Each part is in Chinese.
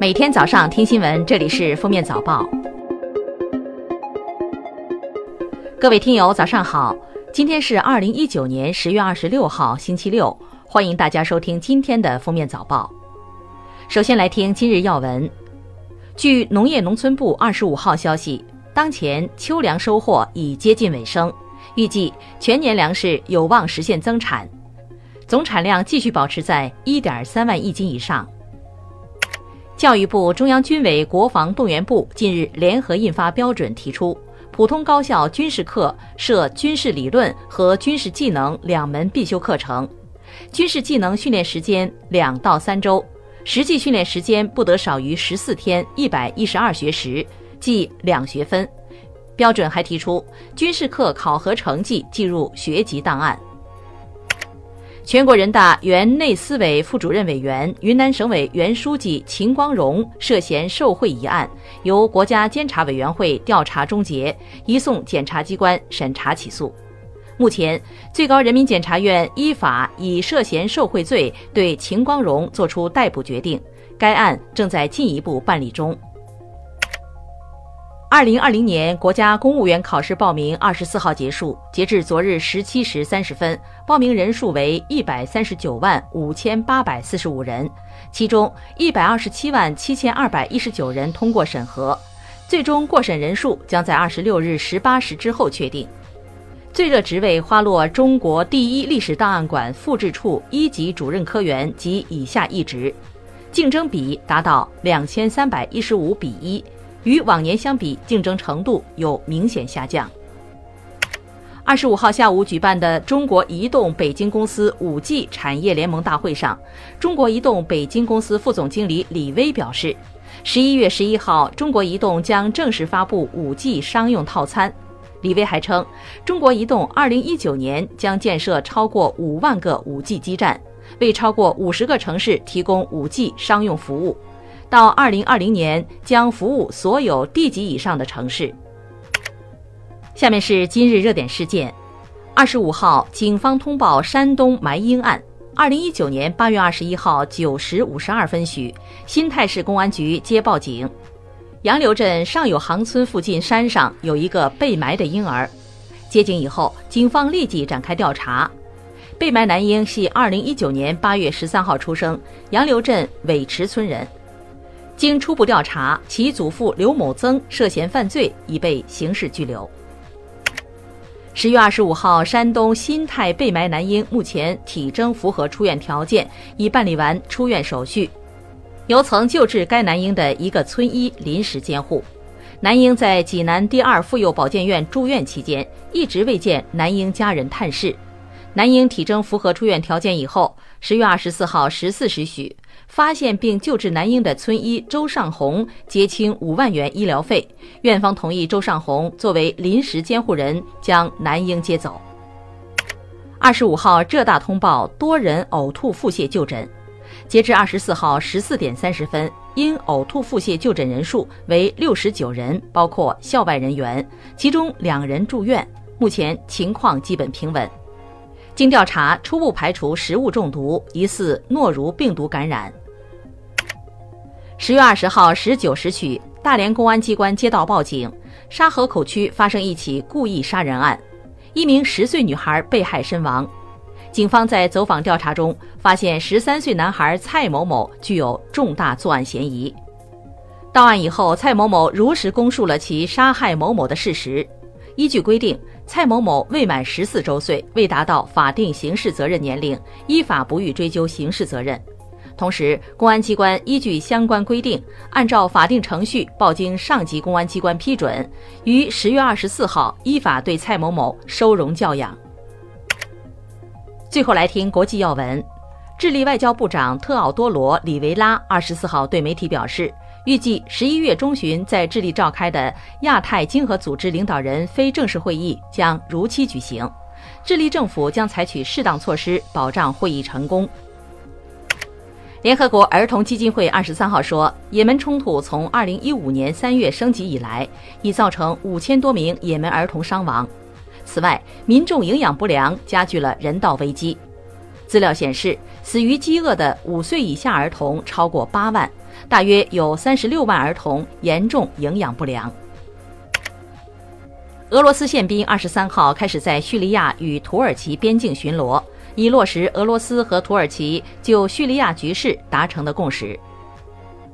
每天早上听新闻，这里是封面早报。各位听友，早上好！今天是二零一九年十月二十六号，星期六。欢迎大家收听今天的封面早报。首先来听今日要闻。据农业农村部二十五号消息，当前秋粮收获已接近尾声，预计全年粮食有望实现增产，总产量继续保持在一点三万亿斤以上。教育部、中央军委国防动员部近日联合印发标准，提出普通高校军事课设军事理论和军事技能两门必修课程，军事技能训练时间两到三周，实际训练时间不得少于十四天一百一十二学时，计两学分。标准还提出，军事课考核成绩计入学籍档案。全国人大原内司委副主任委员、云南省委原书记秦光荣涉嫌受贿一案，由国家监察委员会调查终结，移送检察机关审查起诉。目前，最高人民检察院依法以涉嫌受贿罪对秦光荣作出逮捕决定，该案正在进一步办理中。二零二零年国家公务员考试报名二十四号结束，截至昨日十七时三十分，报名人数为一百三十九万五千八百四十五人，其中一百二十七万七千二百一十九人通过审核，最终过审人数将在二十六日十八时之后确定。最热职位花落中国第一历史档案馆复制处一级主任科员及以下一职，竞争比达到两千三百一十五比一。与往年相比，竞争程度有明显下降。二十五号下午举办的中国移动北京公司五 G 产业联盟大会上，中国移动北京公司副总经理李威表示，十一月十一号，中国移动将正式发布五 G 商用套餐。李威还称，中国移动二零一九年将建设超过五万个五 G 基站，为超过五十个城市提供五 G 商用服务。到二零二零年将服务所有地级以上的城市。下面是今日热点事件：二十五号，警方通报山东埋婴案。二零一九年八月二十一号九时五十二分许，新泰市公安局接报警，杨柳镇上有行村附近山上有一个被埋的婴儿。接警以后，警方立即展开调查。被埋男婴系二零一九年八月十三号出生，杨柳镇尾池村人。经初步调查，其祖父刘某增涉嫌犯罪，已被刑事拘留。十月二十五号，山东新泰被埋男婴目前体征符合出院条件，已办理完出院手续，由曾救治该男婴的一个村医临时监护。男婴在济南第二妇幼保健院住院期间，一直未见男婴家人探视。男婴体征符合出院条件以后，十月二十四号十四时许。发现并救治男婴的村医周尚红结清五万元医疗费，院方同意周尚红作为临时监护人将男婴接走。二十五号，浙大通报多人呕吐腹泻就诊，截至二十四号十四点三十分，因呕吐腹泻就诊人数为六十九人，包括校外人员，其中两人住院，目前情况基本平稳。经调查，初步排除食物中毒，疑似诺如病毒感染。十月二十号十九时许，大连公安机关接到报警，沙河口区发生一起故意杀人案，一名十岁女孩被害身亡。警方在走访调查中，发现十三岁男孩蔡某某具有重大作案嫌疑。到案以后，蔡某某如实供述了其杀害某某的事实。依据规定，蔡某某未满十四周岁，未达到法定刑事责任年龄，依法不予追究刑事责任。同时，公安机关依据相关规定，按照法定程序报经上级公安机关批准，于十月二十四号依法对蔡某某收容教养。最后来听国际要闻，智利外交部长特奥多罗·里维拉二十四号对媒体表示，预计十一月中旬在智利召开的亚太经合组织领导人非正式会议将如期举行，智利政府将采取适当措施保障会议成功。联合国儿童基金会二十三号说，也门冲突从二零一五年三月升级以来，已造成五千多名也门儿童伤亡。此外，民众营养不良加剧了人道危机。资料显示，死于饥饿的五岁以下儿童超过八万，大约有三十六万儿童严重营养不良。俄罗斯宪兵二十三号开始在叙利亚与土耳其边境巡逻，以落实俄罗斯和土耳其就叙利亚局势达成的共识。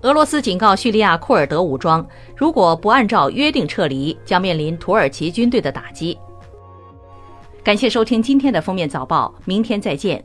俄罗斯警告叙利亚库尔德武装，如果不按照约定撤离，将面临土耳其军队的打击。感谢收听今天的封面早报，明天再见。